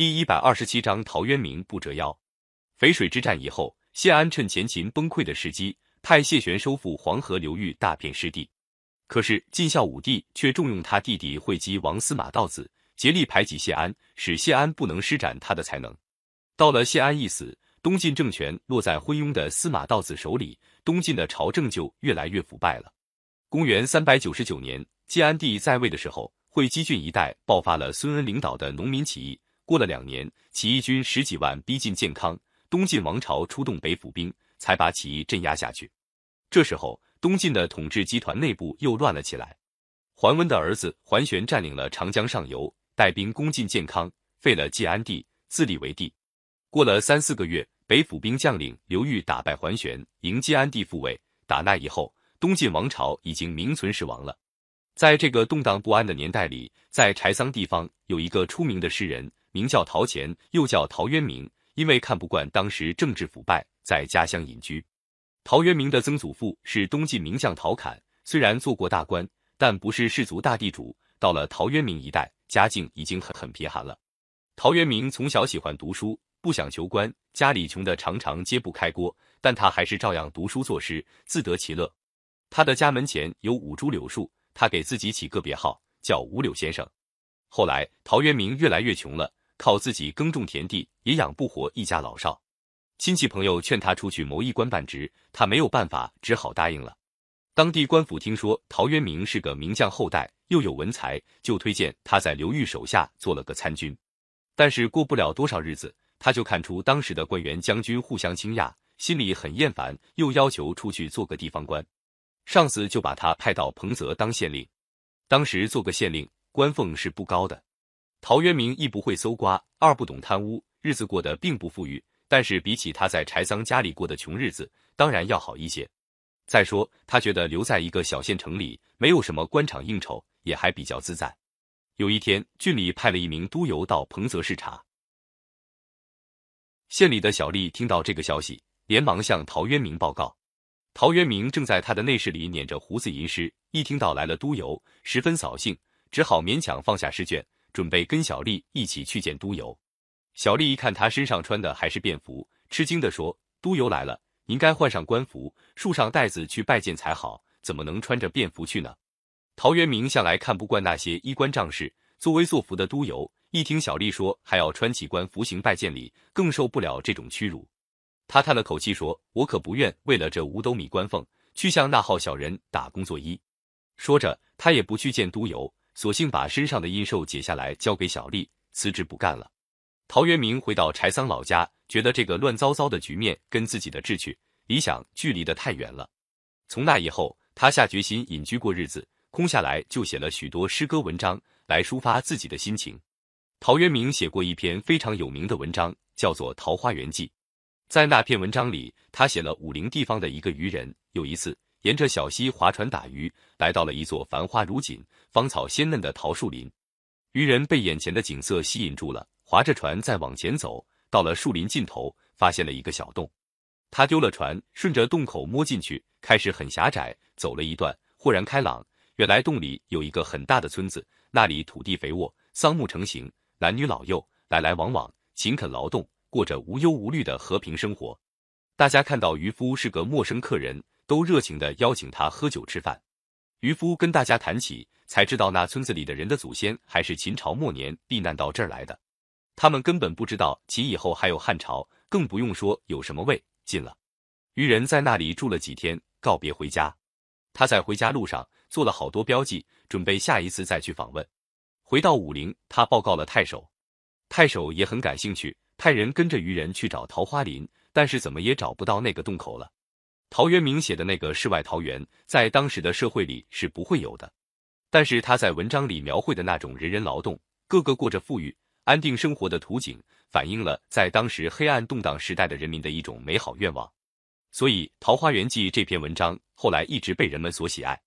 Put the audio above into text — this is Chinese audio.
第一百二十七章陶渊明不折腰。淝水之战以后，谢安趁前秦崩溃的时机，派谢玄收复黄河流域大片失地。可是晋孝武帝却重用他弟弟会稽王司马道子，竭力排挤谢安，使谢安不能施展他的才能。到了谢安一死，东晋政权落在昏庸的司马道子手里，东晋的朝政就越来越腐败了。公元三百九十九年，晋安帝在位的时候，会稽郡一带爆发了孙恩领导的农民起义。过了两年，起义军十几万逼近建康，东晋王朝出动北府兵，才把起义镇压下去。这时候，东晋的统治集团内部又乱了起来。桓温的儿子桓玄占领了长江上游，带兵攻进建康，废了晋安帝，自立为帝。过了三四个月，北府兵将领刘裕打败桓玄，迎晋安帝复位。打那以后，东晋王朝已经名存实亡了。在这个动荡不安的年代里，在柴桑地方有一个出名的诗人。名叫陶潜，又叫陶渊明，因为看不惯当时政治腐败，在家乡隐居。陶渊明的曾祖父是东晋名将陶侃，虽然做过大官，但不是氏族大地主。到了陶渊明一代，家境已经很很贫寒了。陶渊明从小喜欢读书，不想求官，家里穷得常常揭不开锅，但他还是照样读书作诗，自得其乐。他的家门前有五株柳树，他给自己起个别号，叫五柳先生。后来，陶渊明越来越穷了。靠自己耕种田地也养不活一家老少，亲戚朋友劝他出去谋一官半职，他没有办法，只好答应了。当地官府听说陶渊明是个名将后代，又有文才，就推荐他在刘裕手下做了个参军。但是过不了多少日子，他就看出当时的官员将军互相倾轧，心里很厌烦，又要求出去做个地方官。上司就把他派到彭泽当县令。当时做个县令，官俸是不高的。陶渊明一不会搜刮，二不懂贪污，日子过得并不富裕。但是比起他在柴桑家里过的穷日子，当然要好一些。再说，他觉得留在一个小县城里，没有什么官场应酬，也还比较自在。有一天，郡里派了一名督邮到彭泽视察。县里的小吏听到这个消息，连忙向陶渊明报告。陶渊明正在他的内室里捻着胡子吟诗，一听到来了督邮，十分扫兴，只好勉强放下试卷。准备跟小丽一起去见督邮。小丽一看他身上穿的还是便服，吃惊地说：“督邮来了，您该换上官服，束上带子去拜见才好，怎么能穿着便服去呢？”陶渊明向来看不惯那些衣冠仗势、作威作福的督邮，一听小丽说还要穿起官服行拜见礼，更受不了这种屈辱。他叹了口气说：“我可不愿为了这五斗米官俸，去向那号小人打工作揖。”说着，他也不去见督邮。索性把身上的阴寿解下来交给小丽，辞职不干了。陶渊明回到柴桑老家，觉得这个乱糟糟的局面跟自己的志趣、理想距离得太远了。从那以后，他下决心隐居过日子，空下来就写了许多诗歌文章来抒发自己的心情。陶渊明写过一篇非常有名的文章，叫做《桃花源记》。在那篇文章里，他写了武陵地方的一个渔人，有一次。沿着小溪划船打鱼，来到了一座繁花如锦、芳草鲜嫩的桃树林。渔人被眼前的景色吸引住了，划着船再往前走，到了树林尽头，发现了一个小洞。他丢了船，顺着洞口摸进去，开始很狭窄，走了一段，豁然开朗。原来洞里有一个很大的村子，那里土地肥沃，桑木成行，男女老幼来来往往，勤恳劳动，过着无忧无虑的和平生活。大家看到渔夫是个陌生客人。都热情地邀请他喝酒吃饭。渔夫跟大家谈起，才知道那村子里的人的祖先还是秦朝末年避难到这儿来的。他们根本不知道秦以后还有汉朝，更不用说有什么魏晋了。渔人在那里住了几天，告别回家。他在回家路上做了好多标记，准备下一次再去访问。回到武陵，他报告了太守，太守也很感兴趣，派人跟着渔人去找桃花林，但是怎么也找不到那个洞口了。陶渊明写的那个世外桃源，在当时的社会里是不会有的。但是他在文章里描绘的那种人人劳动、个个过着富裕、安定生活的图景，反映了在当时黑暗动荡时代的人民的一种美好愿望。所以，《桃花源记》这篇文章后来一直被人们所喜爱。